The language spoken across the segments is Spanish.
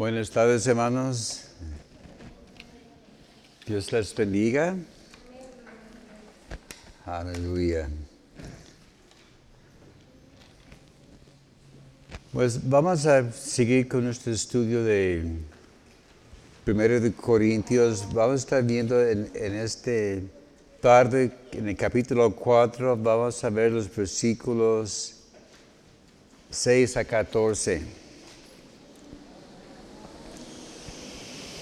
Buenas tardes, hermanos. Dios les bendiga. Aleluya. Pues vamos a seguir con nuestro estudio de Primero de Corintios. Vamos a estar viendo en, este tarde, en el capítulo 4, vamos a ver los versículos 6 a 14.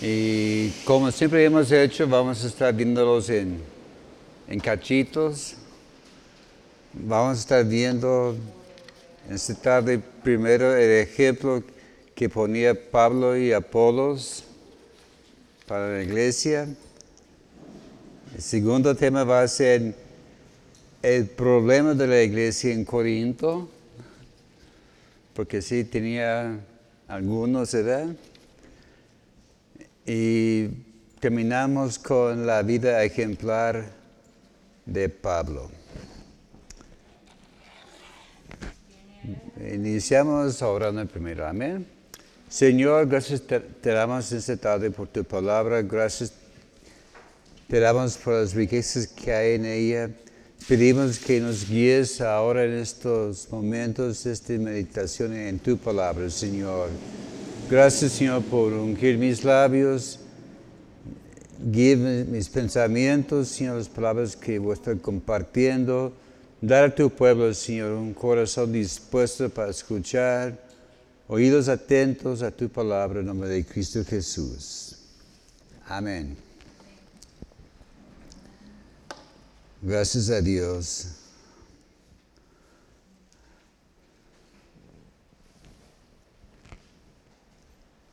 Y como siempre hemos hecho, vamos a estar viéndolos en, en cachitos. Vamos a estar viendo en esta tarde primero el ejemplo que ponía Pablo y Apolos para la iglesia. El segundo tema va a ser el problema de la iglesia en Corinto, porque sí tenía algunos, ¿verdad? Y terminamos con la vida ejemplar de Pablo. Iniciamos orando primero. Amén. Señor, gracias te, damos esta tarde por tu palabra. Gracias te damos por las riquezas que hay en ella. Pedimos que nos guíes ahora en estos momentos esta meditación en tu palabra, Señor. Gracias, Señor, por ungir mis labios. Guíe mis pensamientos, Señor, las palabras que voy a estar compartiendo. Dar a tu pueblo, Señor, un corazón dispuesto para escuchar, oídos atentos a tu palabra en nombre de Cristo Jesús. Amén. Gracias a Dios.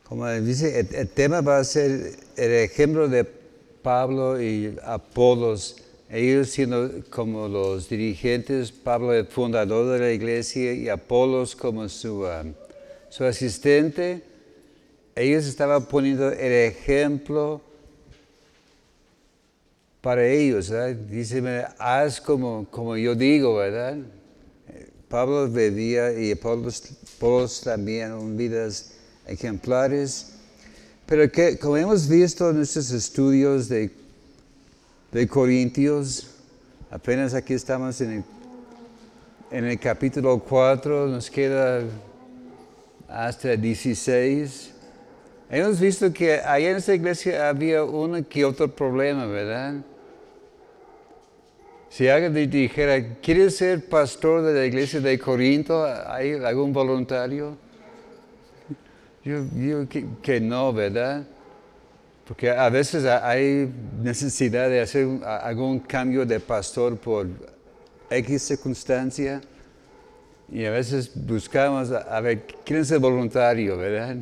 Como dice, el, tema va a ser el ejemplo de Pablo y Apolos, ellos siendo como los dirigentes, Pablo el fundador de la iglesia y Apolos como su, um, su asistente. Ellos estaban poniendo el ejemplo para ellos, ¿verdad? Dice, haz como, como yo digo, ¿verdad? Pablo bebía y Apolos, Apolos también, vidas ejemplares. Pero que, como hemos visto en nuestros estudios de, de Corintios, apenas aquí estamos en el, en el capítulo 4, nos queda hasta 16. Hemos visto que allá en esta iglesia había uno que otro problema, ¿verdad? Si alguien dijera, ¿quieres ser pastor de la iglesia de Corinto? ¿Hay algún voluntario? Yo que, que, no, ¿verdad? Porque a veces hay necesidad de hacer algún cambio de pastor por X circunstancia y a veces buscamos, a ver, ¿quién es el voluntario, verdad?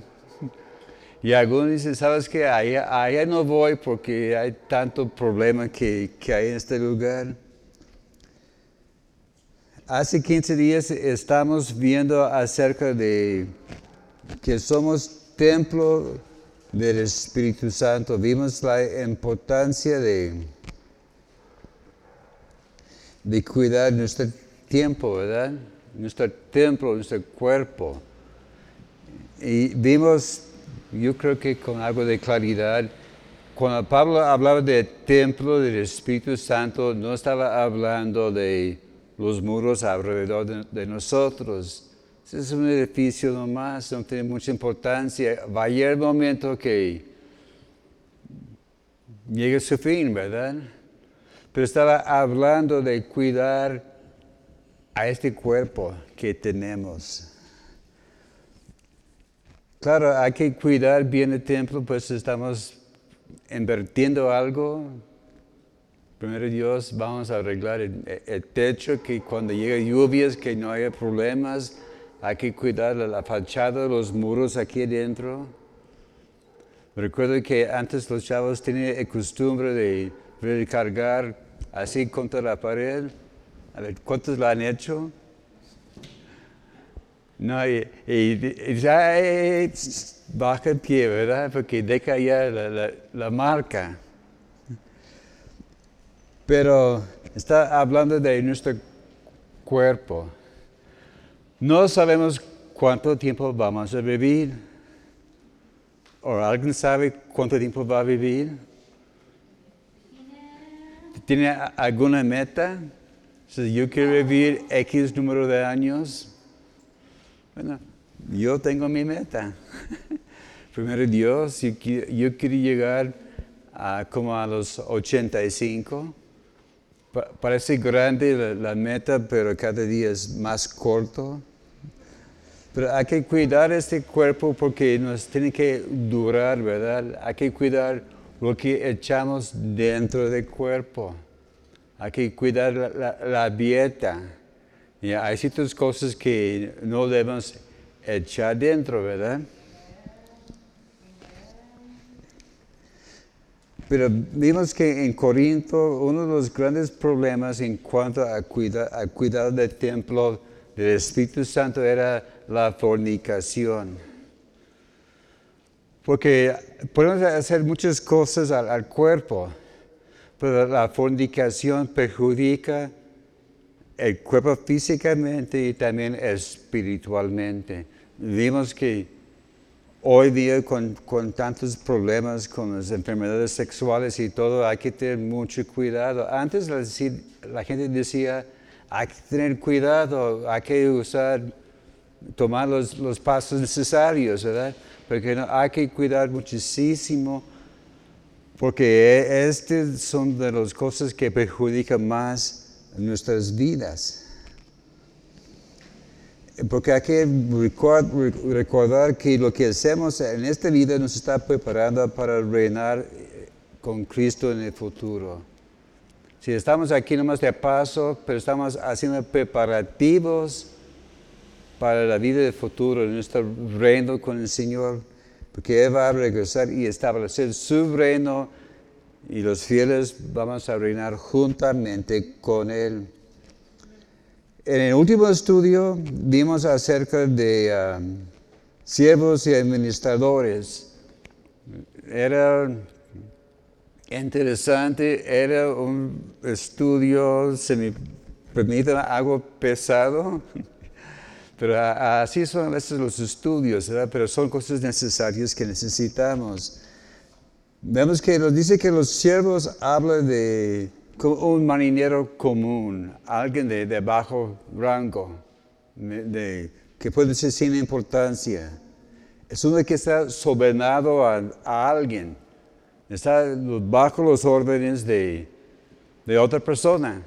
Y algunos dicen, ¿sabes qué? Allá, allá no voy porque hay tanto problema que, que hay en este lugar. Hace 15 días estamos viendo acerca de que somos templo del Espíritu Santo. Vimos la importancia de, de cuidar nuestro tiempo, ¿verdad? Nuestro templo, nuestro cuerpo. Y vimos, yo creo que con algo de claridad, cuando Pablo hablaba de templo del Espíritu Santo, no estaba hablando de los muros alrededor de, de nosotros. Es un edificio nomás, no tiene mucha importancia. Va a llegar el momento que llegue su fin, ¿verdad? Pero estaba hablando de cuidar a este cuerpo que tenemos. Claro, hay que cuidar bien el templo, pues estamos invirtiendo algo, Primero Dios, vamos a arreglar el, el, techo, que cuando lleguen lluvias, que no haya problemas. Hay que cuidar la fachada, los muros aquí adentro. Recuerdo que antes los chavos tenían la costumbre de recargar así contra la pared. A ver, ¿cuántos lo han hecho? No, y, ya eh, baja el pie, ¿verdad? Porque deja ya la marca. Pero está hablando de nuestro cuerpo. No sabemos cuánto tiempo vamos a vivir. ¿O alguien sabe cuánto tiempo va a vivir? ¿Tiene alguna meta? Si yo quiero vivir X número de años. Bueno, yo tengo mi meta. Primero Dios, yo, yo quiero llegar a como a los 85. parece grande la, meta, pero cada día es más corto. Pero hay que cuidar este cuerpo porque nos tiene que durar, ¿verdad? Hay que cuidar lo que echamos dentro del cuerpo. Hay que cuidar la, dieta. Y hay ciertas cosas que no debemos echar dentro, ¿verdad? Pero vimos que en Corinto uno de los grandes problemas en cuanto a cuidar, a cuidar del templo del Espíritu Santo era la fornicación. Porque podemos hacer muchas cosas al, cuerpo, pero la fornicación perjudica el cuerpo físicamente y también espiritualmente. Vimos que hoy día con, con, tantos problemas con las enfermedades sexuales y todo, hay que tener mucho cuidado. Antes la gente decía, hay que tener cuidado, hay que usar tomar los, los pasos necesarios, ¿verdad? Porque hay que cuidar muchísimo, porque estas son de las cosas que perjudican más nuestras vidas. Porque hay que recordar que lo que hacemos en esta vida nos está preparando para reinar con Cristo en el futuro. Si estamos aquí nomás de paso, pero estamos haciendo preparativos para la vida del futuro, nuestro reino con el Señor, porque Él va a regresar y establecer su reino y los fieles vamos a reinar juntamente con Él. En el último estudio vimos acerca de um, siervos y administradores. Era interesante, era un estudio, se me permite algo pesado, pero así son a veces los estudios, ¿verdad? pero son cosas necesarias que necesitamos. Vemos que nos dice que los siervos hablan de un marinero común, alguien de, bajo rango, de, que puede ser sin importancia. Es uno que está sobenado a, alguien, está bajo los órdenes de, de otra persona.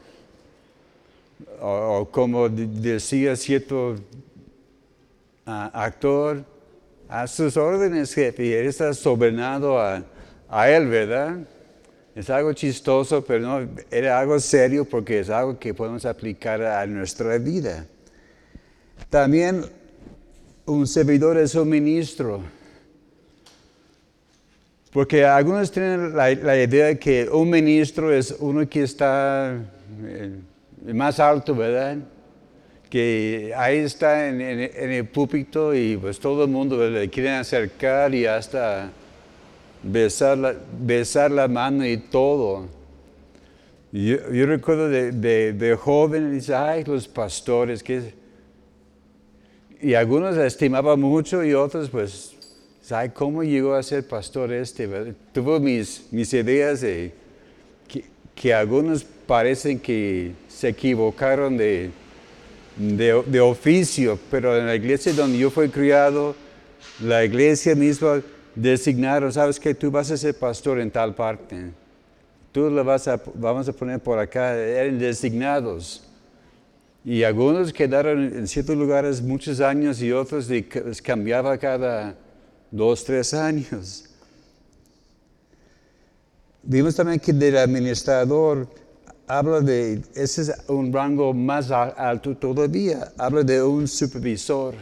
O, como decía cierto actor, a sus órdenes, jefe, y él está sobenado a, él, ¿verdad? Es algo chistoso, pero no, era algo serio porque es algo que podemos aplicar a nuestra vida. También un servidor es un ministro. Porque algunos tienen la, idea de que un ministro es uno que está eh, más alto, ¿verdad? Que ahí está en, el púlpito y pues todo el mundo le quiere acercar y hasta besar la, besar la mano y todo. Yo, recuerdo de, de, joven, dice, ay, los pastores, que... Y algunos estimaban mucho y otros, pues, ay, ¿cómo llegó a ser pastor este? Tuvo mis, mis ideas de que, algunos parecen que se equivocaron de, de, de oficio, pero en la iglesia donde yo fui criado, la iglesia misma designaron, sabes que tú vas a ser pastor en tal parte. Tú lo vas a, vamos a poner por acá, eran designados. Y algunos quedaron en ciertos lugares muchos años y otros les cambiaba cada dos, tres años. Vimos también que del administrador habla de, ese es un rango más alto todavía, habla de un supervisor.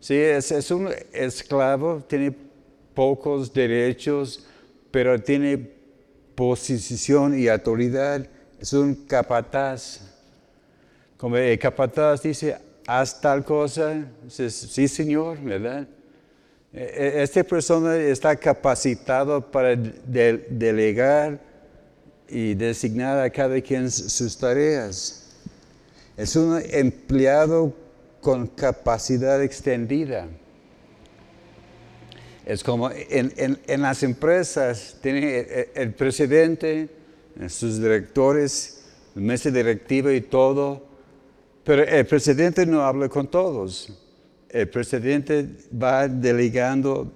Sí, es, un esclavo, tiene pocos derechos, pero tiene posición y autoridad. Es un capataz. Como el capataz dice, haz tal cosa, sí señor, ¿verdad? E, e, esta persona está capacitado para delegar y designar a cada quien sus tareas. Es un empleado con capacidad extendida. Es como en, las empresas, tiene el, presidente, sus directores, la mesa directiva y todo, pero el presidente no habla con todos. El presidente va delegando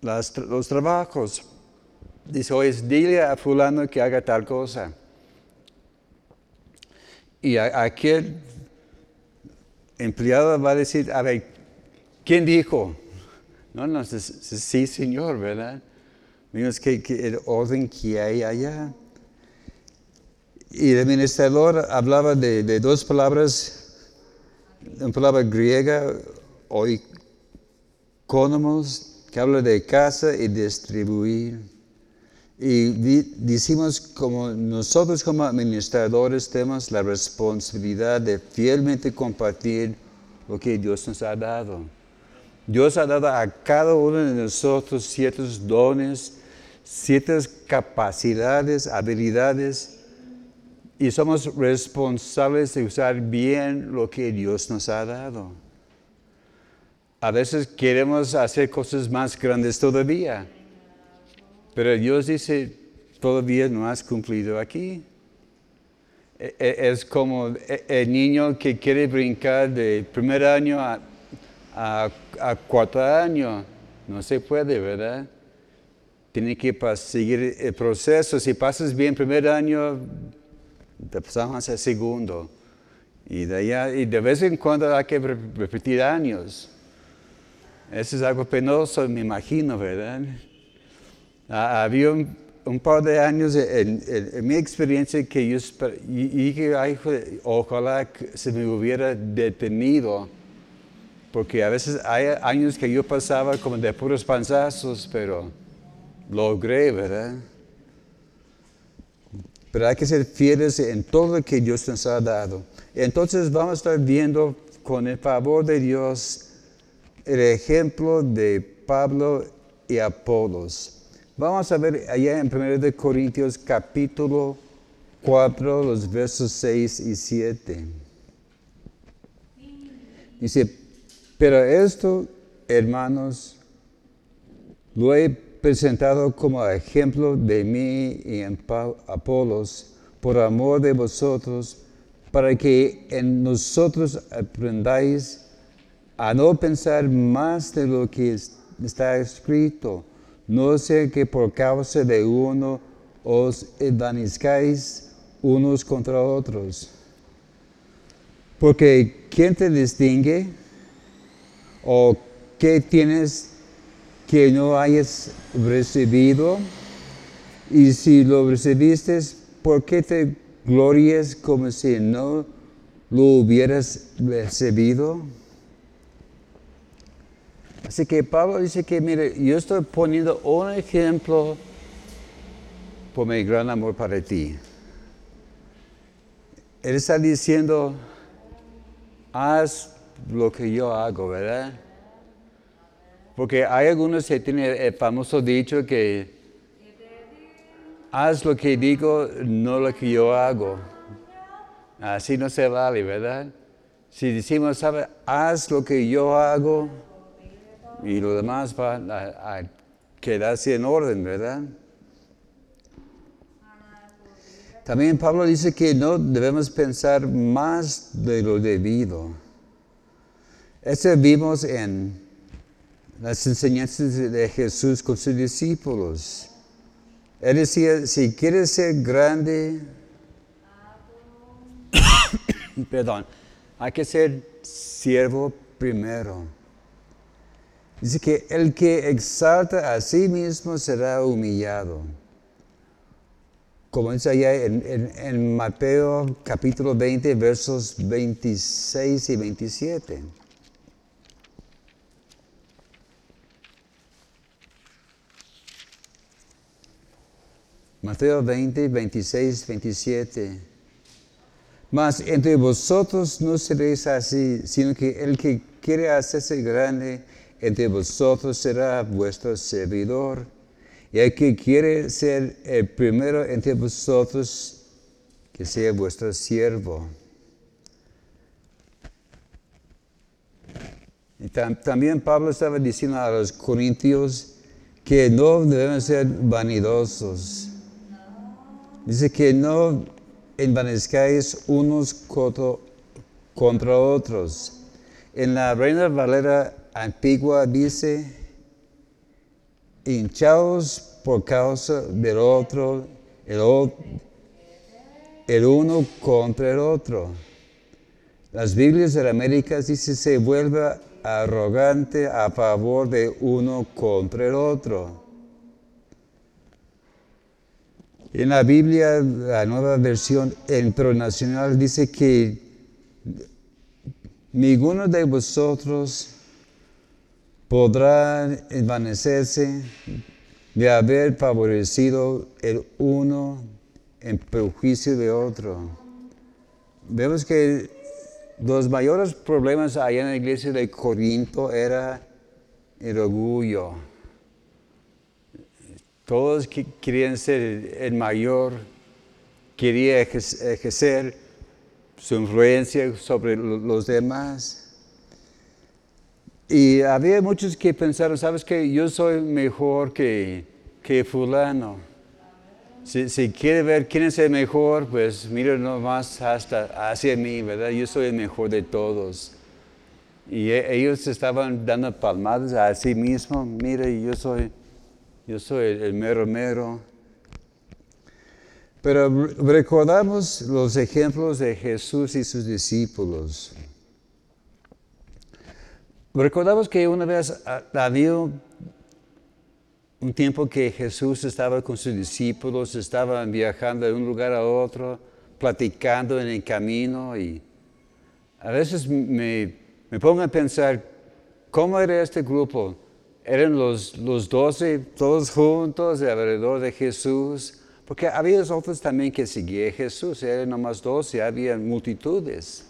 los trabajos. Dice, oye, dile a fulano que haga tal cosa. Y aquel empleado va a decir, a ver, ¿quién dijo? No, no, sí, señor, ¿verdad? Vimos que, el orden que hay allá. Y el administrador hablaba de, dos palabras, una palabra griega, oikonomos, que habla de casa y distribuir. Y decimos como nosotros como administradores tenemos la responsabilidad de fielmente compartir lo que Dios nos ha dado. Dios ha dado a cada uno de nosotros ciertos dones, ciertas capacidades, habilidades, y somos responsables de usar bien lo que Dios nos ha dado. A veces queremos hacer cosas más grandes todavía pero Dios dice, todavía no has cumplido aquí. E, e, es como e, el niño que quiere brincar de primer año a, a, cuarto año. No se puede, ¿verdad? Tiene que seguir el proceso. Si pasas bien primer año, te pasamos al segundo. Y de, allá, y de vez en cuando hay que repetir años. Eso es algo penoso, me imagino, ¿verdad? Ah, había un, par de años en, mi experiencia que yo dije, ojalá se me hubiera detenido, porque a veces hay años que yo pasaba como de puros panzazos, pero logré, ¿verdad? Pero hay que ser fieles en todo lo que Dios nos ha dado. Entonces vamos a estar viendo con el favor de Dios el ejemplo de Pablo y Apolos. Vamos a ver allá en 1 Corintios capítulo 4, los versos 6 y 7. Dice, pero esto, hermanos, lo he presentado como ejemplo de mí y en Apolos, por amor de vosotros, para que en nosotros aprendáis a no pensar más de lo que está escrito no sé que por causa de uno os envanezcáis unos contra otros. Porque ¿quién te distingue? ¿O qué tienes que no hayas recibido? Y si lo recibiste, ¿por qué te glories como si no lo hubieras recibido? Así que Pablo dice que, mire, yo estoy poniendo un ejemplo por mi gran amor para ti. Él está diciendo, haz lo que yo hago, ¿verdad? Porque hay algunos que tienen el famoso dicho que haz lo que digo, no lo que yo hago. Así no se vale, ¿verdad? Si decimos, ¿sabe? Haz lo que yo hago, y lo demás va a, quedarse en orden, ¿verdad? También Pablo dice que no debemos pensar más de lo debido. Eso vimos en las enseñanzas de Jesús con sus discípulos. Él decía, si quieres ser grande, perdón, hay que ser siervo primero. Dice que el que exalta a sí mismo será humillado. Como dice allá en, Mateo capítulo 20, versos 26 y 27. Mateo 20, 26, 27. Mas entre vosotros no seréis así, sino que el que quiere hacerse grande, entre vosotros será vuestro servidor. Y el que quiere ser el primero entre vosotros, que sea vuestro siervo. También Pablo estaba diciendo a los corintios que no deben ser vanidosos. Dice que no envanezcáis unos coto- contra otros. En la Reina Valera antigua dice, hinchaos por causa del otro, el, el uno contra el otro. Las Biblias de América dice se vuelve arrogante a favor de uno contra el otro. En la Biblia, la nueva versión internacional dice que ninguno de vosotros podrá envanecerse de haber favorecido el uno en perjuicio de otro. Vemos que los mayores problemas allá en la iglesia de Corinto era el orgullo. Todos querían ser el mayor, quería ejer- ejercer su influencia sobre lo- los demás. Y había muchos que pensaron, ¿sabes qué? Yo soy mejor que, que fulano. Si, si quiere ver quién es el mejor, pues mira nomás hasta hacia mí, ¿verdad? Yo soy el mejor de todos. Y e- ellos estaban dando palmadas a sí mismos. Mira, yo soy, yo soy el, mero mero. Pero re- recordamos los ejemplos de Jesús y sus discípulos. Recordamos que una vez había un tiempo que Jesús estaba con sus discípulos, estaban viajando de un lugar a otro, platicando en el camino y a veces me, me pongo a pensar, ¿cómo era este grupo? ¿Eran los, los doce todos juntos alrededor de Jesús? Porque había otros también que seguían a Jesús, eran nomás doce, había multitudes.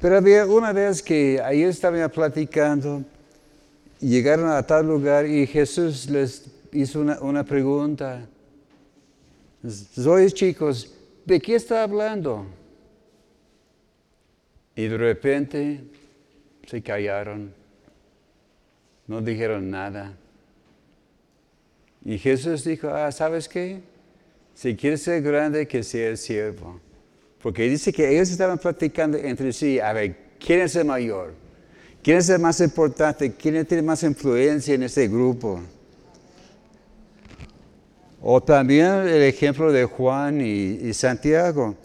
Pero había una vez que ahí estaban platicando, llegaron a tal lugar y Jesús les hizo una, pregunta. Oye chicos, ¿de qué está hablando? Y de repente se callaron, no dijeron nada. Y Jesús dijo, ah, ¿sabes qué? Si quieres ser grande, que sea el siervo. Porque dice que ellos estaban platicando entre sí, a ver, ¿quién es el mayor? ¿Quién es el más importante? ¿Quién tiene más influencia en este grupo? O también el ejemplo de Juan y, y Santiago,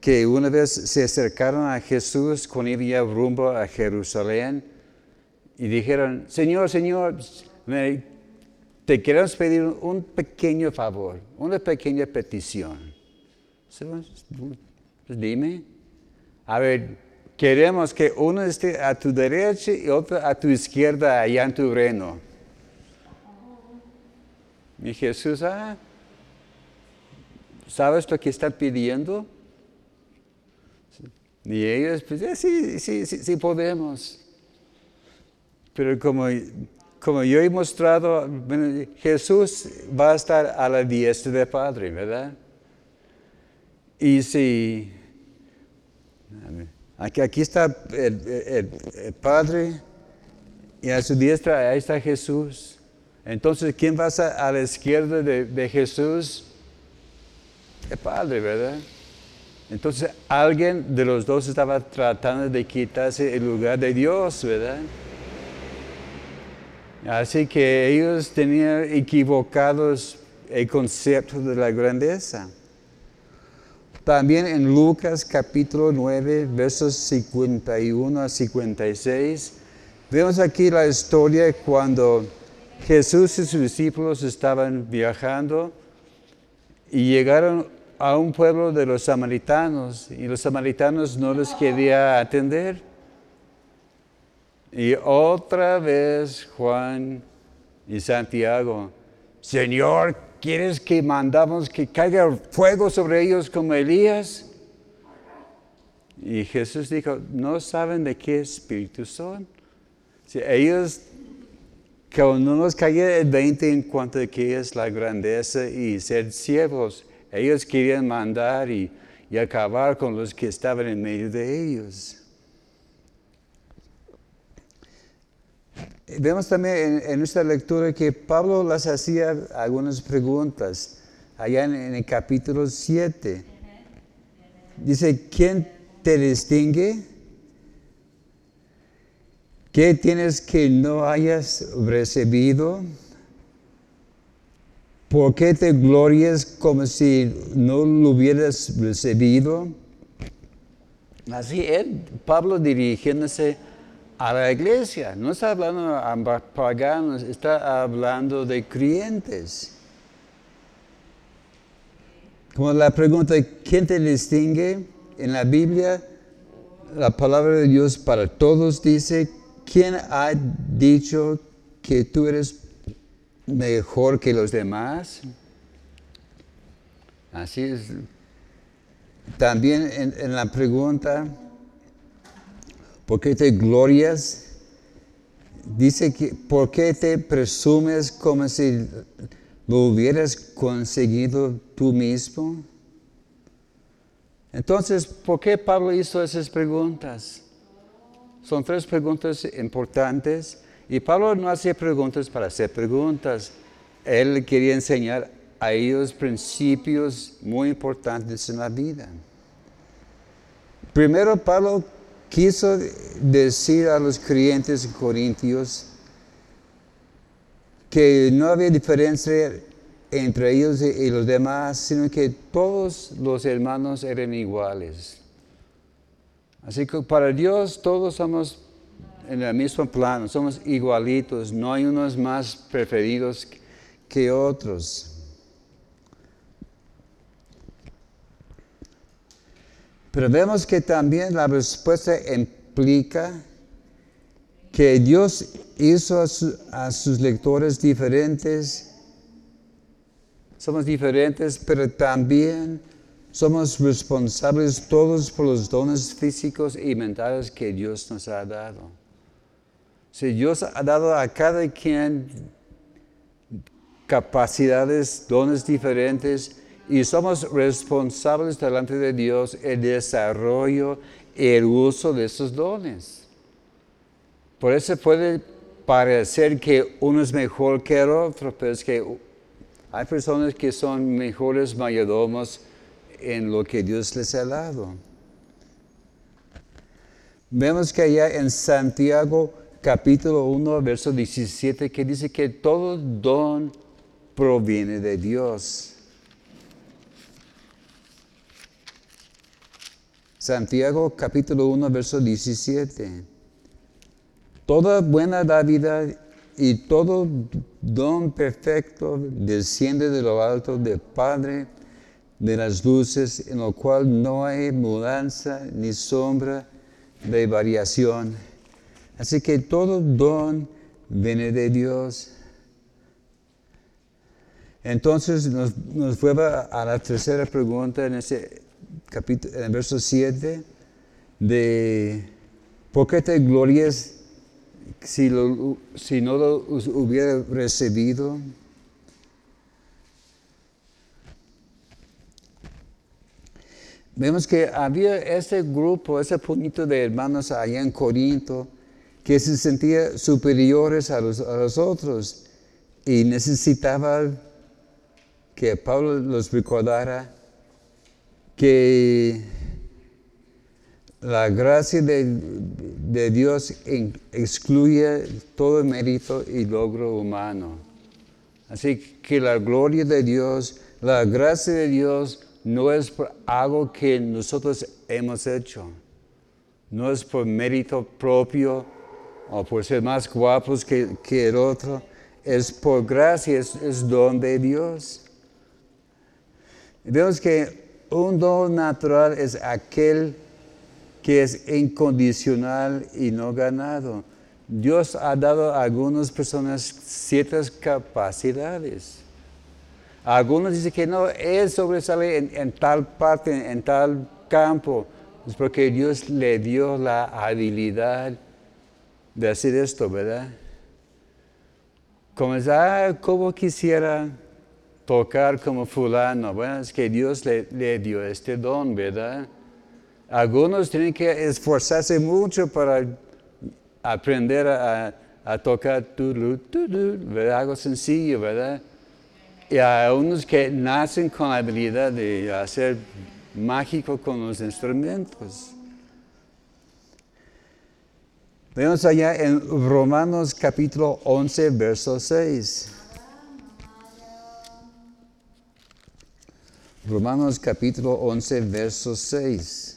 que una vez se acercaron a Jesús cuando iba rumbo a Jerusalén y dijeron, Señor, Señor, te queremos pedir un pequeño favor, una pequeña petición. Pues dime. A ver, queremos que uno esté a tu derecha y otro a tu izquierda allá en tu reino. Y Jesús, ah, ¿sabes lo que está pidiendo? Y ellos, pues "Eh, sí, sí, sí, sí podemos. Pero como, como yo he mostrado, Jesús va a estar a la diestra del Padre, ¿verdad? Y si aquí, está el, Padre y a su diestra ahí está Jesús. Entonces, ¿quién va a la izquierda de, de Jesús? El Padre, ¿verdad? Entonces, alguien de los dos estaba tratando de quitarse el lugar de Dios, ¿verdad? Así que ellos tenían equivocados el concepto de la grandeza. También en Lucas capítulo 9, versos 51 a 56, vemos aquí la historia cuando Jesús y sus discípulos estaban viajando y llegaron a un pueblo de los samaritanos y los samaritanos no les quería atender. Y otra vez Juan y Santiago, Señor, ¿quieres que mandamos que caiga fuego sobre ellos como Elías? Y Jesús dijo, ¿no saben de qué espíritu son? Si ellos, que no nos caiga el 20 en cuanto a qué es la grandeza y ser siervos, ellos querían mandar y, y acabar con los que estaban en medio de ellos. Vemos también en, nuestra lectura que Pablo las hacía algunas preguntas allá en, el capítulo 7. Dice, ¿quién te distingue? ¿Qué tienes que no hayas recibido? ¿Por qué te glorias como si no lo hubieras recibido? Así es, Pablo dirigiéndose a la iglesia, no está hablando a paganos, está hablando de creyentes. Como la pregunta, ¿quién te distingue? En la Biblia, la palabra de Dios para todos dice ¿quién ha dicho que tú eres mejor que los demás? Así es. También en, la pregunta, ¿por qué te glorias? Dice que, ¿por qué te presumes como si lo hubieras conseguido tú mismo? Entonces, ¿por qué Pablo hizo esas preguntas? Son tres preguntas importantes y Pablo no hacía preguntas para hacer preguntas. Él quería enseñar a ellos principios muy importantes en la vida. Primero, Pablo quiso decir a los creyentes corintios que no había diferencia entre ellos y los demás, sino que todos los hermanos eran iguales. Así que para Dios todos somos en el mismo plano, somos igualitos, no hay unos más preferidos que otros. Pero vemos que también la respuesta implica que Dios hizo a, sus lectores diferentes. Somos diferentes, pero también somos responsables todos por los dones físicos y mentales que Dios nos ha dado. Si Dios ha dado a cada quien capacidades, dones diferentes, y somos responsables delante de Dios el desarrollo el uso de esos dones. Por eso puede parecer que uno es mejor que el otro, pero es que hay personas que son mejores mayordomos en lo que Dios les ha dado. Vemos que allá en Santiago capítulo 1, verso 17, que dice que todo don proviene de Dios. Santiago capítulo 1, verso 17. Toda buena David y todo don perfecto desciende de lo alto del Padre de las luces, en lo cual no hay mudanza ni sombra de variación. Así que todo don viene de Dios. Entonces nos, nos a la tercera pregunta en ese capítulo, en el verso 7, de ¿por qué te glorias si, si no lo hubiera recibido? Vemos que había ese grupo, ese puñito de hermanos allá en Corinto que se sentían superiores a los, a los otros y necesitaba que Pablo los recordara que la gracia de, Dios excluye todo mérito y logro humano. Así que la gloria de Dios, la gracia de Dios no es por algo que nosotros hemos hecho, no es por mérito propio o por ser más guapos que, el otro, es por gracia, es, don de Dios. Vemos que un don natural es aquel que es incondicional y no ganado. Dios ha dado a algunas personas ciertas capacidades. Algunos dicen que no, él sobresale en, tal parte, en, tal campo. Es porque Dios le dio la habilidad de hacer esto, ¿verdad? Como es, ah, como quisiera tocar como fulano. Bueno, es que Dios le, dio este don, ¿verdad? Algunos tienen que esforzarse mucho para aprender a, a tocar ¿verdad? Algo sencillo, ¿verdad? Y hay unos que nacen con la habilidad de hacer mágico con los instrumentos. Vemos allá en Romanos capítulo 11, verso 6. Romanos capítulo 11, verso 6.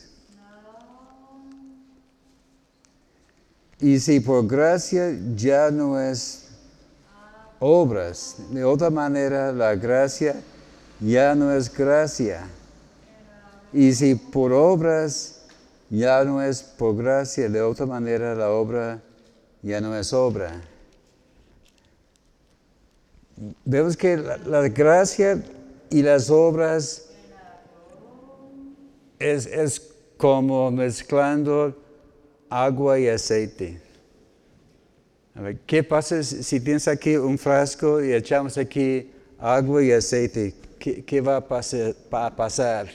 Y si por gracia ya no es obras, de otra manera la gracia ya no es gracia. Y si por obras ya no es por gracia, de otra manera la obra ya no es obra. Vemos que la, gracia y las obras es, es como mezclando agua y aceite. ¿Qué pasa si tienes aquí un frasco y echamos aquí agua y aceite? ¿Qué, va a pasar?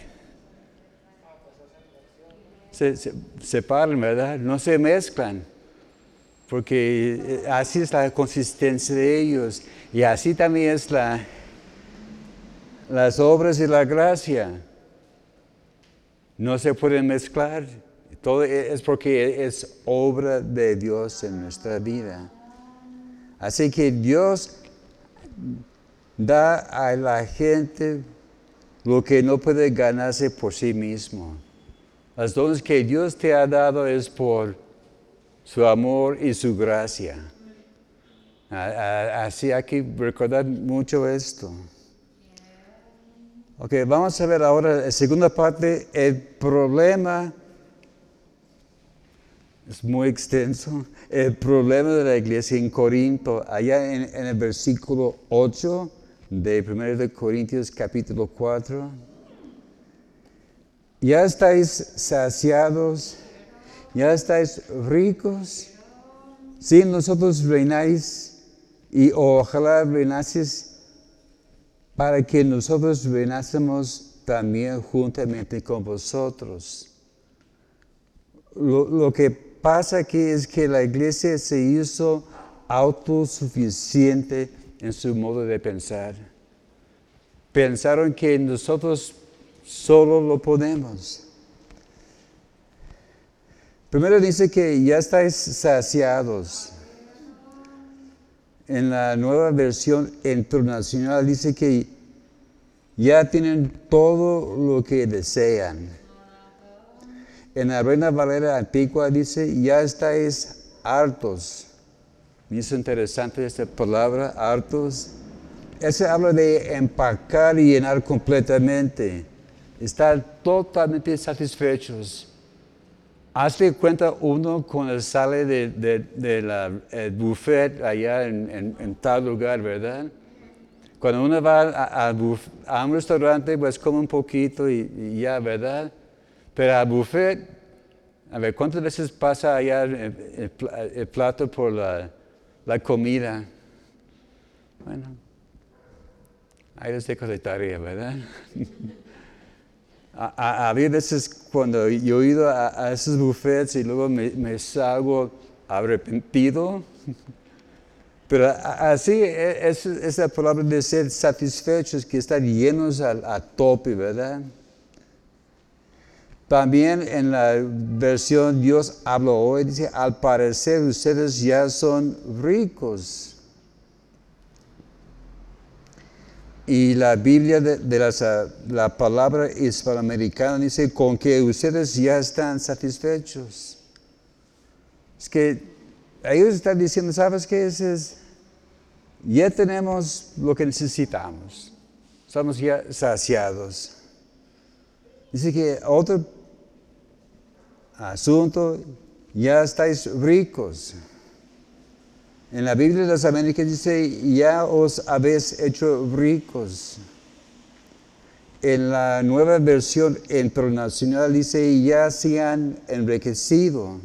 Se, se, separan, ¿verdad? No se mezclan, porque eh, así es la consistencia de ellos. Y así también es la, las obras y la gracia. No se pueden mezclar. Todo es porque es obra de Dios en nuestra vida. Así que Dios da a la gente lo que no puede ganarse por sí mismo. Las dones que Dios te ha dado es por su amor y su gracia. Así hay que recordar mucho esto. Ok, vamos a ver ahora la segunda parte, el problema es muy extenso. El problema de la iglesia en Corinto, allá en, el versículo 8 de 1 de Corintios capítulo 4. Ya estáis saciados, ya estáis ricos. Si nosotros reináis y ojalá reinases para que nosotros reinásemos también juntamente con vosotros. Lo, lo que pasa aquí es que la iglesia se hizo autosuficiente en su modo de pensar. Pensaron que nosotros solo lo podemos. Primero dice que ya estáis saciados. En la nueva versión internacional dice que ya tienen todo lo que desean. En la Reina Valera Antigua dice, ya estáis hartos. Me hizo interesante esta palabra, hartos. Ese habla de empacar y llenar completamente. Estar totalmente satisfechos. Hazte cuenta uno cuando sale del de, la buffet allá en, tal lugar, ¿verdad? Cuando uno va a, a, un restaurante, pues come un poquito y ya, ¿verdad? Pero al buffet, a ver, ¿cuántas veces pasa allá el, plato por la, comida? Bueno, hay los dejo de tarea, ¿verdad? Había veces cuando yo he ido a, esos buffets y luego me, salgo arrepentido. Pero así e, es, la palabra de ser satisfechos, que estar llenos a tope, ¿verdad? También en la versión Dios habló hoy, dice, al parecer ustedes ya son ricos. Y la Biblia de, la, palabra hispanoamericana dice, con que ustedes ya están satisfechos. Es que ellos están diciendo, ¿sabes qué? Es, ya tenemos lo que necesitamos. Estamos ya saciados. Dice que otro asunto, ya estáis ricos. En la Biblia de las Américas dice, ya os habéis hecho ricos. En la nueva versión internacional dice, ya se han enriquecido.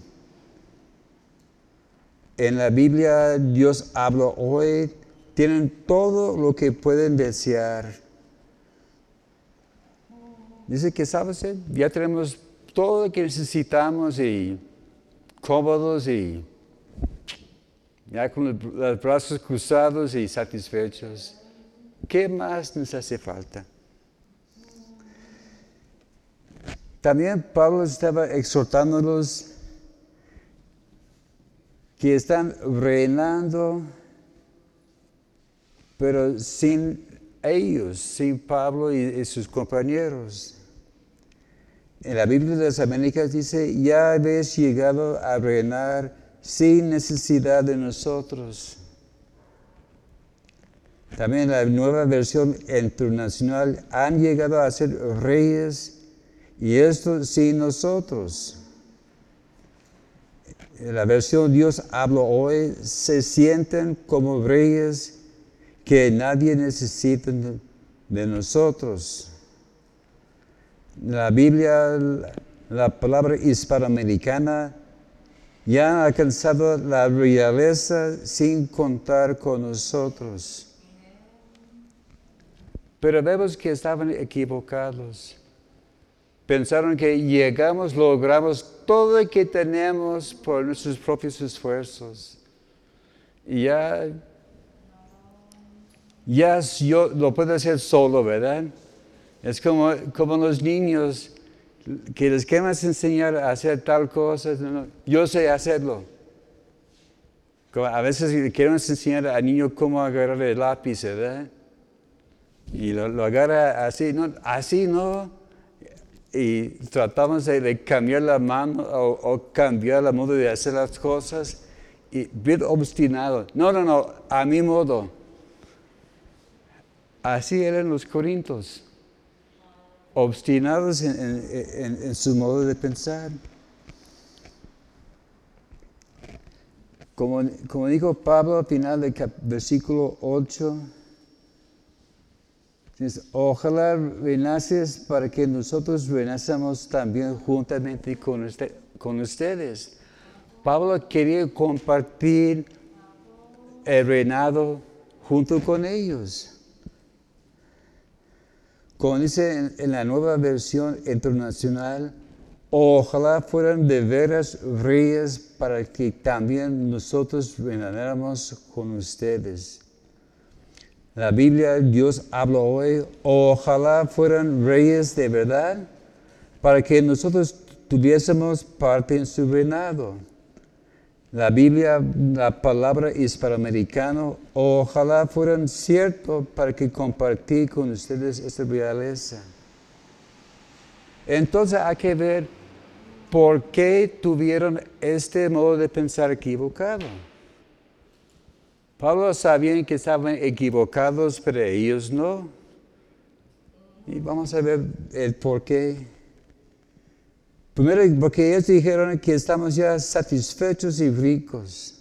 En la Biblia Dios habla hoy, tienen todo lo que pueden desear. Dice que, ¿sabes? Ya tenemos todo lo que necesitamos y cómodos y ya con los brazos cruzados y satisfechos. ¿Qué más nos hace falta? También Pablo estaba exhortándolos que están reinando, pero sin ellos, sin Pablo y, sus compañeros. En la Biblia de las Américas dice, ya habéis llegado a reinar sin necesidad de nosotros. También la nueva versión internacional han llegado a ser reyes y esto sin nosotros. La versión Dios habla hoy, se sienten como reyes que nadie necesita de nosotros. La Biblia, la palabra hispanoamericana, ya ha alcanzado la realeza sin contar con nosotros. Pero vemos que estaban equivocados. Pensaron que llegamos, logramos todo lo que tenemos por nuestros propios esfuerzos. Y ya, ya yo lo puedo hacer solo, ¿verdad? Es como, como los niños que les enseñar a hacer tal cosa. yo sé hacerlo. A veces queremos enseñar al niño cómo agarrar el lápiz, ¿verdad? Y lo, agarra así, no, así no y tratamos de, cambiar la mano o, cambiar la modo de hacer las cosas y bien obstinado. No, no, no, a mi modo. Así eran los corintios, obstinados en, su modo de pensar. Como, como dijo Pablo al final del versículo 8, Ojalá renaces para que nosotros renazamos también juntamente con, con ustedes. Pablo quería compartir el reinado junto con ellos. Como dice en, la nueva versión internacional, ojalá fueran de veras reyes para que también nosotros reináramos con ustedes. La Biblia, Dios habla hoy, ojalá fueran reyes de verdad, para que nosotros tuviésemos parte en su reinado. La Biblia, la palabra hispanoamericano, ojalá fueran ciertos para que compartí con ustedes esta realeza. Entonces hay que ver por qué tuvieron este modo de pensar equivocado. Pablo sabía que estaban equivocados, pero ellos no. Y vamos a ver el por qué. Primero, porque ellos dijeron que estamos ya satisfechos y ricos.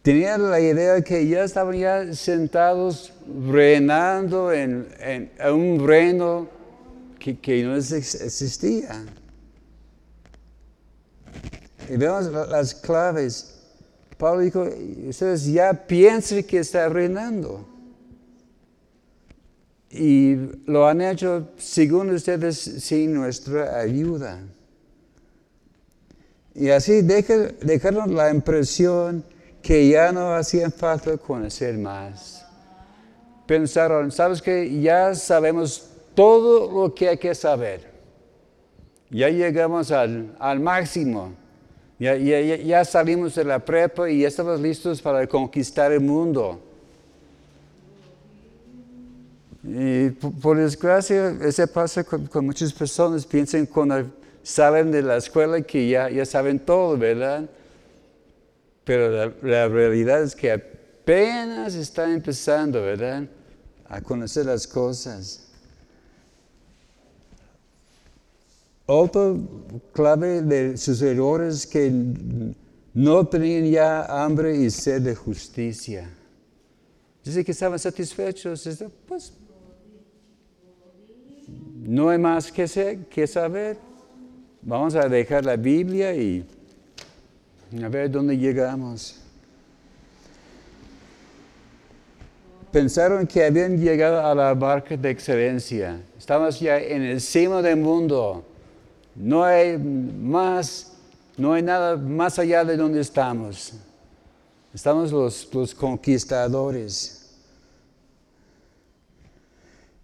Tenían la idea que ya estaban ya sentados reinando en, un reino que, que no existía. Y vemos las claves. Pablo dijo, ustedes ya piensen que está reinando. Y lo han hecho, según ustedes, sin nuestra ayuda. Y así dejaron la impresión que ya no hacían falta conocer más. Pensaron, ¿sabes qué? Ya sabemos todo lo que hay que saber. Ya llegamos al, al máximo. Ya, salimos de la prepa y ya estamos listos para conquistar el mundo. Y por, desgracia, eso pasa con, muchas personas. Piensan cuando salen de la escuela que ya, saben todo, ¿verdad? Pero la, realidad es que apenas están empezando, ¿verdad? A conocer las cosas. Otra clave de sus errores que no tenían ya hambre y sed de justicia. Dice que estaban satisfechos. Pues no hay más que, que saber. Vamos a dejar la Biblia y a ver dónde llegamos. Pensaron que habían llegado a la barca de excelencia. Estamos ya en el cima del mundo no hay más No hay nada más allá de donde estamos. Estamos los, los conquistadores.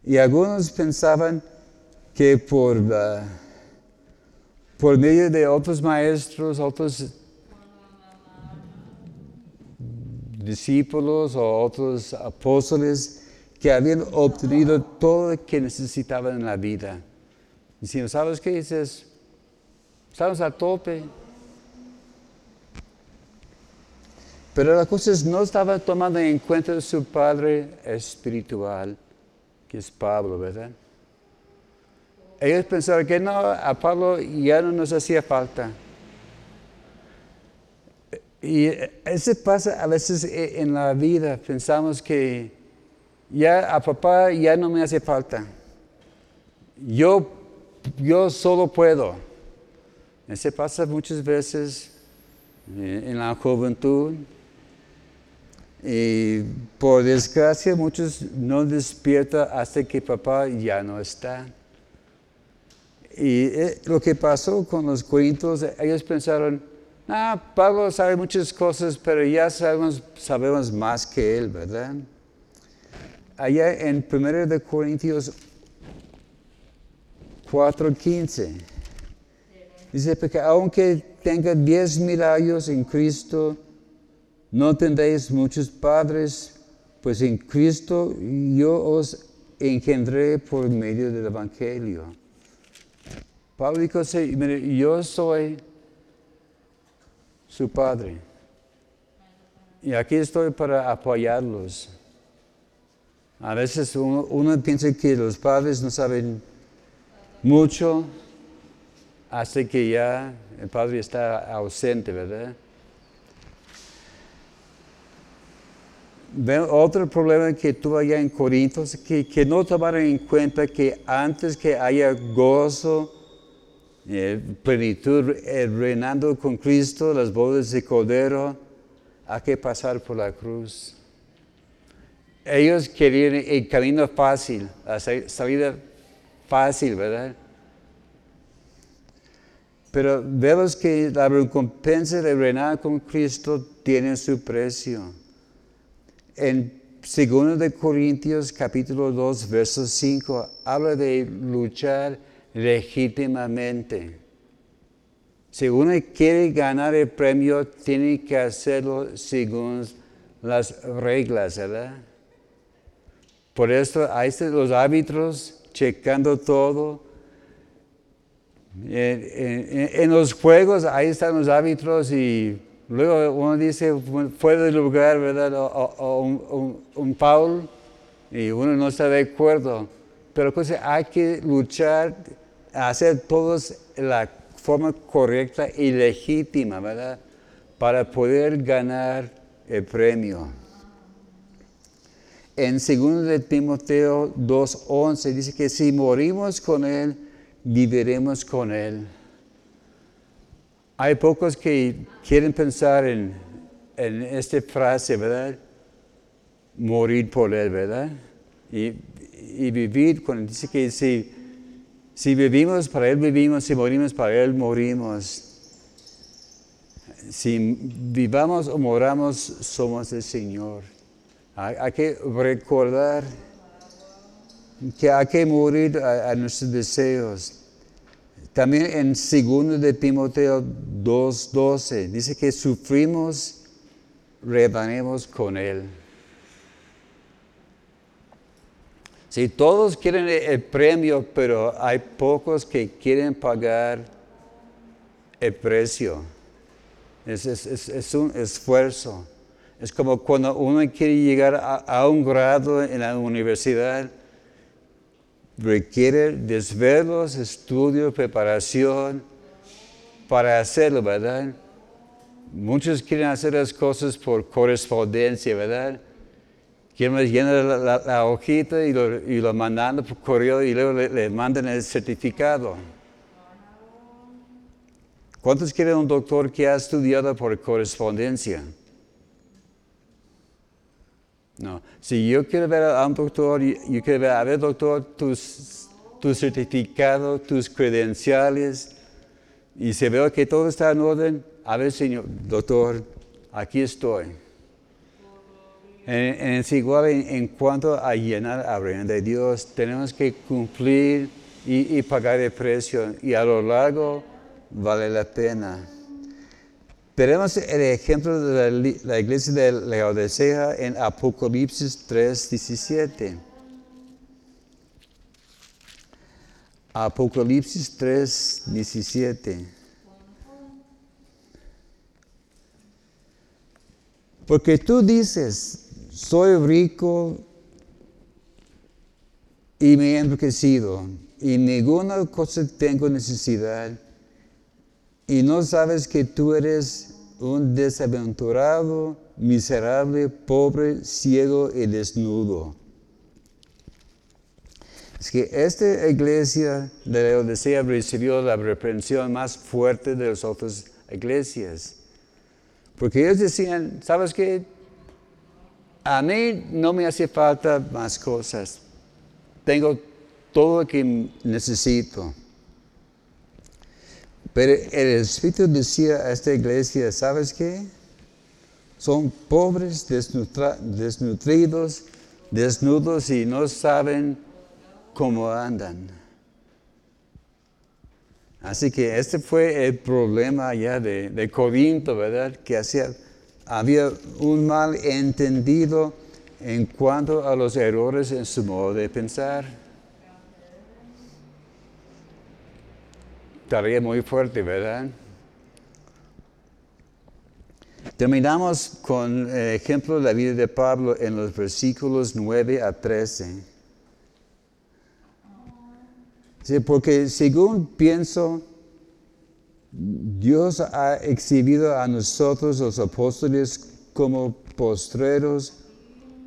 Y algunos pensaban que por, uh, por medio de otros maestros, otros discípulos o otros apóstoles que habían obtenido todo lo que necesitaban en la vida. Diciendo, ¿sabes qué dices? Estamos a tope. Pero la cosa es, no estaba tomando en cuenta su padre espiritual, que es Pablo, ¿verdad? Ellos pensaron que no, a Pablo ya no nos hacía falta. Y eso pasa a veces en la vida. Pensamos que ya a papá ya no me hace falta. Yo, yo solo puedo. Eso pasa muchas veces en la juventud. Y por desgracia muchos no despiertan hasta que papá ya no está. Y eh, lo que pasó con los corintios, ellos pensaron, ah, Pablo sabe muchas cosas, pero ya sabemos, más que él, ¿verdad? Allá en 1 de Corintios 4:15, dice, porque aunque tenga diez mil años en Cristo, no tendréis muchos padres, pues en Cristo yo os engendré por medio del Evangelio. Pablo dijo, yo soy su padre. Y aquí estoy para apoyarlos. A veces uno, piensa que los padres no saben mucho hasta que ya el padre está ausente, ¿verdad? otro problema que tuvo allá en Corinto es que no tomaron en cuenta que antes que haya gozo, eh, plenitud, eh, reinando con Cristo, las bodas de Cordero, hay que pasar por la cruz. Ellos querían el camino fácil, la salida fácil, ¿verdad? Pero vemos que la recompensa de reinar con Cristo tiene su precio. En 2 de Corintios capítulo 2, verso 5, habla de luchar legítimamente. Si uno quiere ganar el premio, tiene que hacerlo según las reglas, ¿verdad? Por eso están los árbitros checando todo. En, los juegos ahí están los árbitros y luego uno dice fuera de lugar, ¿verdad? O, un, un, foul y uno no está de acuerdo. Pero pues, hay que luchar hacer todos la forma correcta y legítima, ¿verdad? Para poder ganar el premio. En 2 de Timoteo 2.11 dice que si morimos con Él, viviremos con Él. Hay pocos que quieren pensar en, esta frase, ¿verdad? Morir por Él, ¿verdad? Y, y vivir con Él. Dice que si si vivimos, para Él vivimos, si morimos, para Él morimos. Si vivamos o moramos, somos el Señor. Hay, que recordar que hay que morir a, nuestros deseos. También en 2 de Timoteo 2.12 dice que sufrimos, rebanemos con Él. Si todos quieren el premio, pero hay pocos que quieren pagar el precio. Es, un esfuerzo. Es como cuando uno quiere llegar a, un grado en la universidad, requiere desvelos, estudio, preparación para hacerlo, ¿verdad? Muchos quieren hacer las cosas por correspondencia, ¿verdad? Quien me llena la, hojita y lo, y lo, mandan por correo y luego le, mandan el certificado. ¿Cuántos quieren un doctor que ha estudiado por correspondencia? No. Si yo quiero ver a un doctor, yo quiero ver, a ver doctor, tus, tu certificado, tus credenciales, y se ve que todo está en orden, a ver, señor, doctor, aquí estoy. Es igual en, cuanto a llenar a reino de Dios, tenemos que cumplir y, pagar el precio, y a lo largo vale la pena. Tenemos el ejemplo de la, iglesia de la Odisea en Apocalipsis 3, 17. Apocalipsis 3, 17. Porque tú dices, soy rico y me he enriquecido y ninguna cosa tengo necesidad y no sabes que tú eres un desaventurado, miserable, pobre, ciego y desnudo. Es que esta iglesia de la Odisea recibió la reprensión más fuerte de las otras iglesias. Porque ellos decían, ¿sabes qué? A mí no me hace falta más cosas. Tengo todo lo que necesito. Pero el Espíritu decía a esta iglesia, ¿sabes qué? Son pobres, desnutridos, desnudos y no saben cómo andan. Así que este fue el problema allá de, de Corinto, ¿verdad? Que hacía, había un mal entendido en cuanto a los errores en su modo de pensar. Tarea muy fuerte, ¿verdad? Terminamos con el ejemplo de la vida de Pablo en los versículos 9 a 13. Sí, porque según pienso, Dios ha exhibido a nosotros los apóstoles como postreros,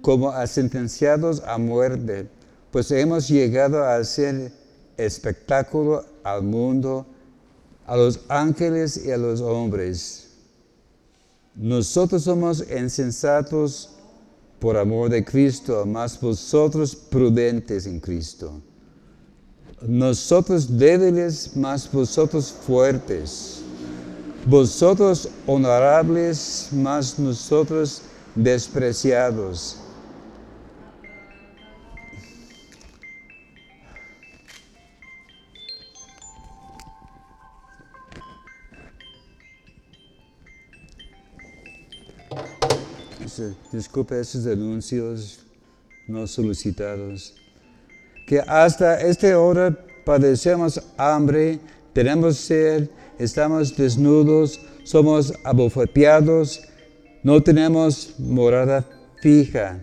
como sentenciados a muerte, pues hemos llegado a hacer espectáculo al mundo, a los ángeles y a los hombres. Nosotros somos insensatos por amor de Cristo, mas vosotros prudentes en Cristo nosotros débiles, mas vosotros fuertes. Vosotros honorables, mas nosotros despreciados. Disculpe esos anuncios no solicitados que hasta esta hora padecemos hambre, tenemos sed, estamos desnudos, somos abofeteados, no tenemos morada fija.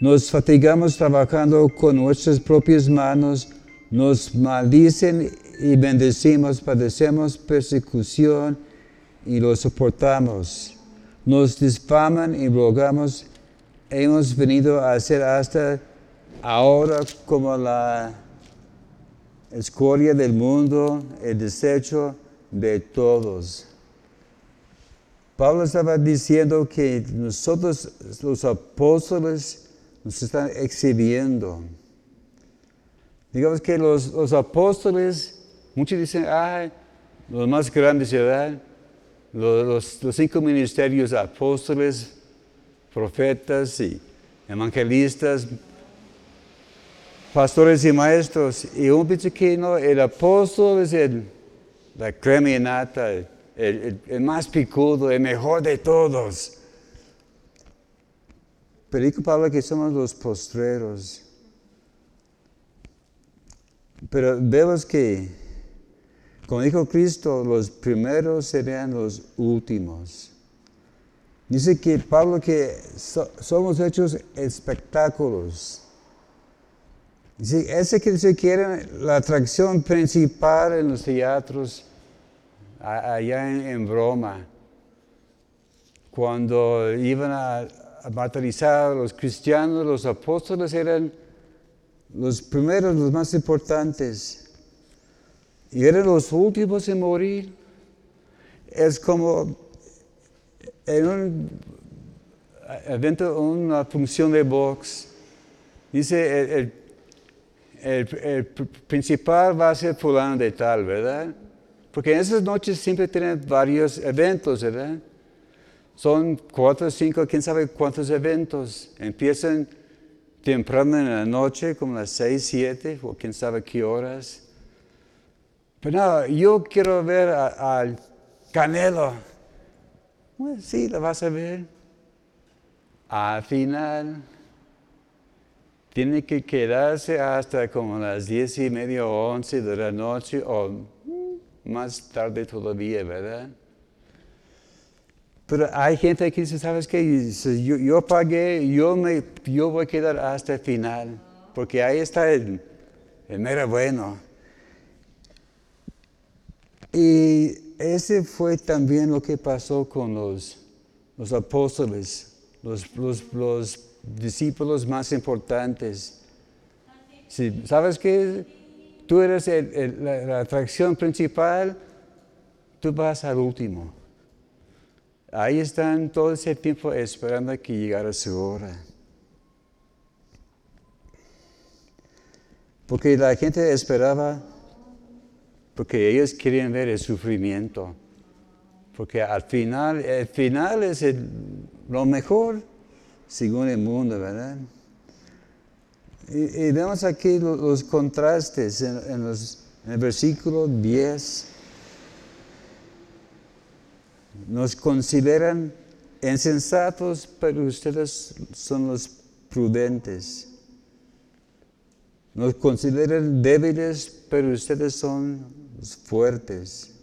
Nos fatigamos trabajando con nuestras propias manos, nos maldicen y bendecimos, padecemos persecución y lo soportamos. Nos difaman y rogamos, hemos venido a ser hasta ahora como la escoria del mundo, el desecho de todos. Pablo estaba diciendo que nosotros, los apóstoles, nos están exhibiendo. Digamos que los, apóstoles, muchos dicen, ay, los más grandes, ¿verdad? Los, los cinco ministerios apóstoles, profetas y evangelistas, pastores y maestros, y un no, el apóstol es el, la crema el, el, más picudo, el mejor de todos. Pero dijo Pablo que somos los postreros. Pero vemos que, como dijo Cristo, los primeros serían los últimos. Dice que Pablo que somos hechos espectáculos. Sí, ese que se quiere la atracción principal en los teatros allá en, Roma, cuando iban a, a a los cristianos, los apóstoles eran los primeros, los más importantes, y eran los últimos en morir. Es como en un evento, una función de box, dice el, principal va a ser fulano de tal, ¿verdad? Porque en esas noches siempre tienen varios eventos, ¿verdad? Son cuatro, cinco, quién sabe cuántos eventos. Empiezan temprano en la noche, como las seis, siete, o quién sabe qué horas. Pero no, yo quiero ver al Canelo. Sí, lo vas a ver. Al final, tiene que quedarse hasta como las diez y media o once de la noche o más tarde todavía, ¿verdad? Pero hay gente que dice, ¿sabes qué? Yo, pagué, yo, me, yo voy a quedar hasta el final, porque ahí está el, el mero bueno. Y ese fue también lo que pasó con los, los apóstoles, los, los, discípulos más importantes. ¿Sabes qué? Tú eres la atracción principal, tú vas al último. Ahí están todo ese tiempo esperando que llegara su hora. Porque la gente esperaba, porque ellos querían ver el sufrimiento. Porque al final, el final es lo mejor según el mundo, ¿verdad? Y, vemos aquí los, contrastes en, en el versículo 10 nos consideran insensatos, pero ustedes son los prudentes. Nos consideran débiles, pero ustedes son los fuertes.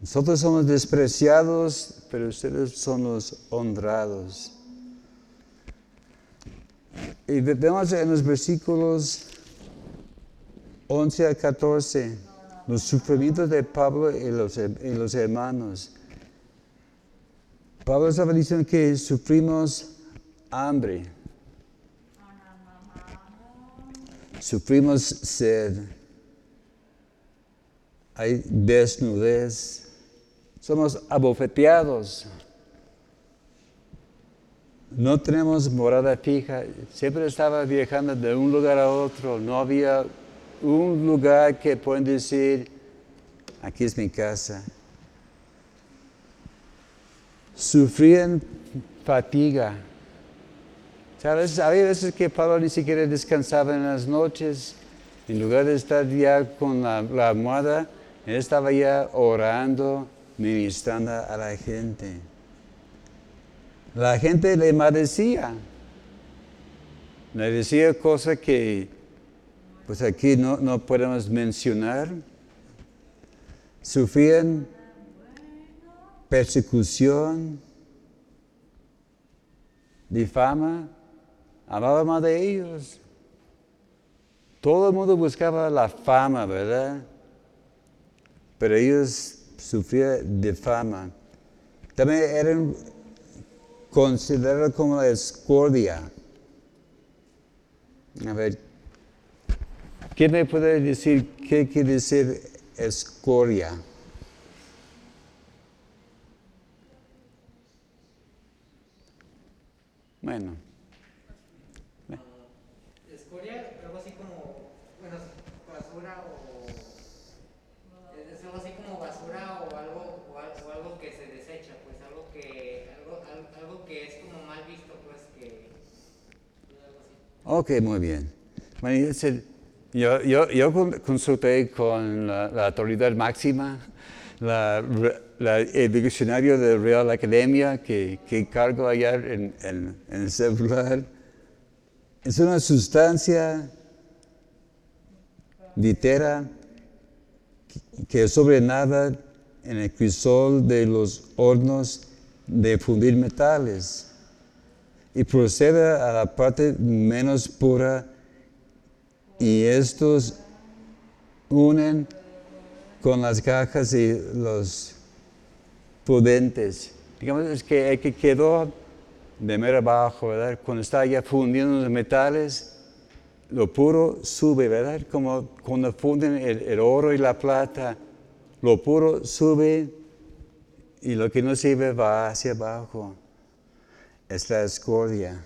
Nosotros somos despreciados, pero ustedes son los honrados. Y vemos en los versículos 11 a 14 los sufrimientos de Pablo y los, los hermanos. Pablo estaba diciendo que sufrimos hambre, sufrimos sed, hay desnudez, somos abofeteados, no tenemos morada fija, siempre estaba viajando de un lugar a otro, no había un lugar que pueden decir, aquí es mi casa. Sufrían fatiga. ¿Sabes? Había veces que Pablo ni siquiera descansaba en las noches. En lugar de estar ya con la, almohada, él estaba ya orando, ministrando a la gente. La gente le maldecía. Le decía cosas que pues aquí no, no podemos mencionar, sufrían persecución, difama, hablaba más de ellos. Todo el mundo buscaba la fama, ¿verdad? Pero ellos sufrían de fama. También eran considerados como la escordia. A ver, ¿Quién me puede decir qué quiere decir escoria? Bueno. Escoria, algo así como, bueno, basura o... Es algo así como basura o algo, o algo, que se desecha, pues algo que, algo, que es como mal visto, pues que... Ok, muy bien. Bueno, yo, yo, yo consulté con la, autoridad máxima, la, el diccionario de Real Academia que, que cargo allá en, en, el celular. Es una sustancia litera que sobrenada en el crisol de los hornos de fundir metales y procede a la parte menos pura y estos unen con las cajas y los pudentes. Digamos es que el que quedó de mero abajo, ¿verdad? Cuando está ya fundiendo los metales, lo puro sube, ¿verdad? Como cuando funden el, oro y la plata, lo puro sube y lo que no sirve va hacia abajo. Es la escoria.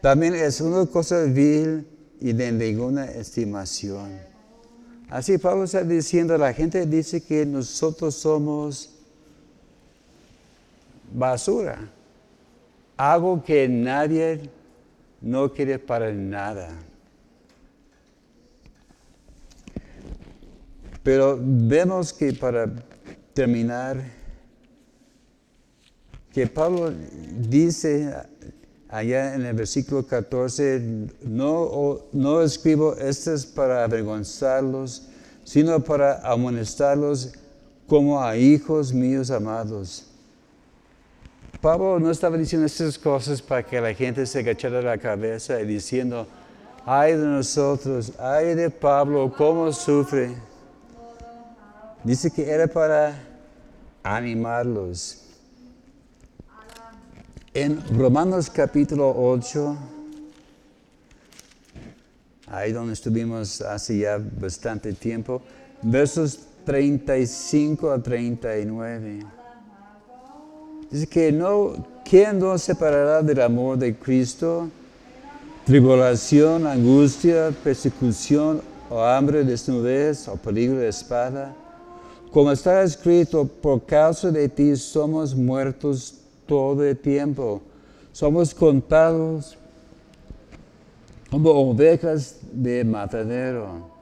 También es una cosa vil y de ninguna estimación. Así Pablo está diciendo, la gente dice que nosotros somos basura, algo que nadie no quiere para nada. Pero vemos que para terminar, que Pablo dice allá en el versículo 14, no, no escribo estas para avergonzarlos, sino para amonestarlos como a hijos míos amados. Pablo no estaba diciendo estas cosas para que la gente se agachara la cabeza y diciendo, ay de nosotros, ay de Pablo, cómo sufre. Dice que era para animarlos. En Romanos capítulo 8, ahí donde estuvimos hace ya bastante tiempo, versos 35 a 39. Dice que no, ¿quién nos separará del amor de Cristo? Tribulación, angustia, persecución, o hambre, desnudez, o peligro de espada. Como está escrito, por causa de ti somos muertos todo el tiempo. Somos contados como ovejas de matadero.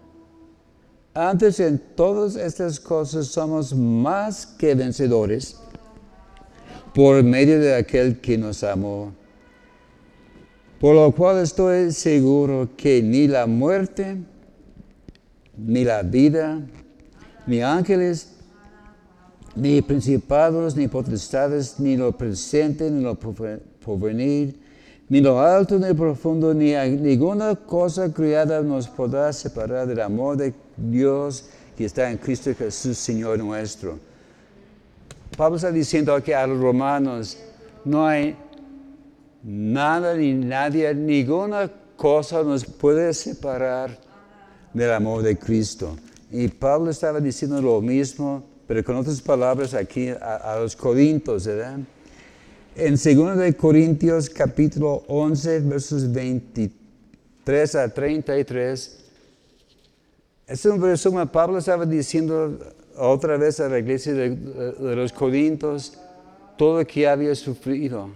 Antes en todas estas cosas somos más que vencedores por medio de aquel que nos amó. Por lo cual estoy seguro que ni la muerte, ni la vida, ni ángeles, ni principados, ni potestades, ni lo presente, ni lo porvenir, ni lo alto, ni lo profundo, ni ninguna cosa criada nos podrá separar del amor de Dios que está en Cristo Jesús, Señor nuestro. Pablo está diciendo aquí a los romanos, no hay nada ni nadie, ninguna cosa nos puede separar del amor de Cristo. Y Pablo estaba diciendo lo mismo, pero con otras palabras aquí a, los corintios, ¿verdad? En 2 de Corintios capítulo 11, versos 23 a 33, es un resumen, Pablo estaba diciendo otra vez a la iglesia de, los Corintios todo lo que había sufrido,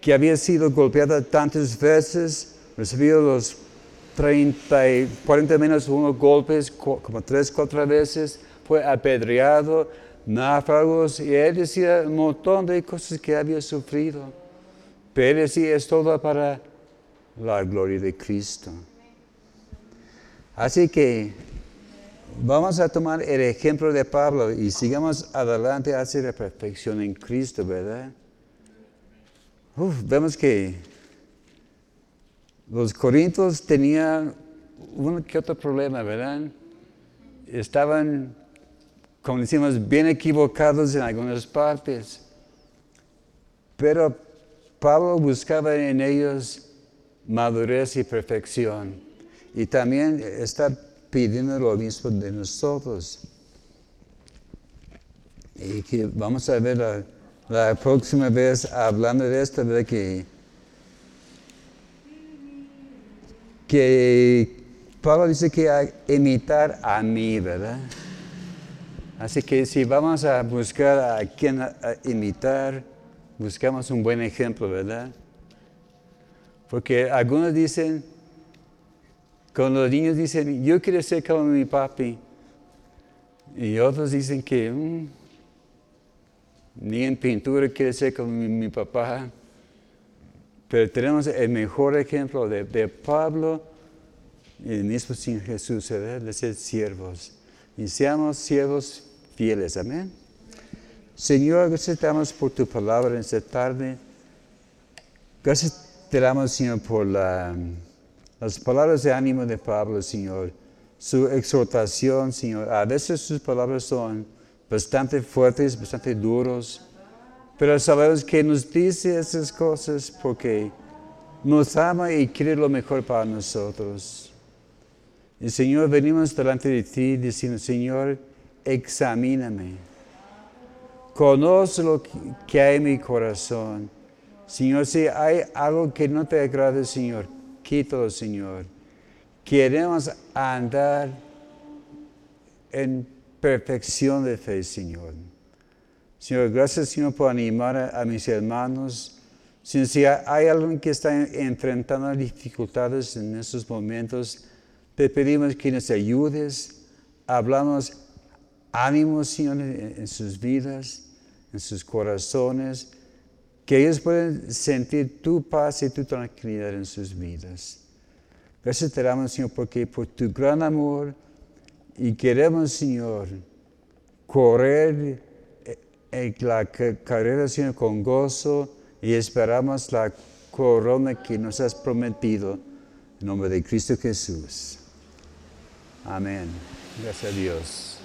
que había sido golpeada tantas veces, recibido los 30, y 40 menos unos golpes, como tres, cuatro veces, fue apedreado, náufragos, y él decía un montón de cosas que había sufrido. Pero él decía, es todo para la gloria de Cristo. Así que vamos a tomar el ejemplo de Pablo y sigamos adelante hacia la perfección en Cristo, ¿verdad? vemos que los corintios tenían un que otro problema, ¿verdad? Estaban, como decimos, bien equivocados en algunas partes. Pero Pablo buscaba en ellos madurez y perfección. Y también está pidiendo lo mismo de nosotros. Y que vamos a ver la, la próxima vez hablando de esto, de que que Pablo dice que hay imitar a mí, ¿verdad? Así que si vamos a buscar a quien imitar, buscamos un buen ejemplo, ¿verdad? Porque algunos dicen, cuando los niños dicen, yo quiero ser como mi papi, y otros dicen que mm, ni en pintura quiere ser como mi papá. Pero tenemos el mejor ejemplo de, Pablo y el mismo sin Jesús, de ser siervos. Y seamos siervos fieles. Amén. Señor, gracias te damos por tu palabra en esta tarde. Gracias te damos, Señor, por las palabras de ánimo de Pablo, Señor. Su exhortación, Señor. A veces sus palabras son bastante fuertes, bastante duros. Pero sabemos que nos dice esas cosas porque nos ama y quiere lo mejor para nosotros. Y Señor, venimos delante de ti diciendo, Señor, examíname. Conoce lo que hay en mi corazón. Señor, si hay algo que no te agrade, Señor, quítalo, Señor. queremos andar en perfección de fe, Señor. Señor, gracias, Señor, por animar a, mis hermanos. Señor, si hay alguien que está enfrentando dificultades en estos momentos, te pedimos que nos ayudes, hablamos ánimo, Señor, en, sus vidas, en sus corazones, que ellos puedan sentir tu paz y tu tranquilidad en sus vidas. Gracias te damos, Señor, porque por tu gran amor y queremos, Señor, correr en la ca- carrera, Señor, con gozo y esperamos la corona que nos has prometido. En nombre de Cristo Jesús. Amén. Gracias a Dios.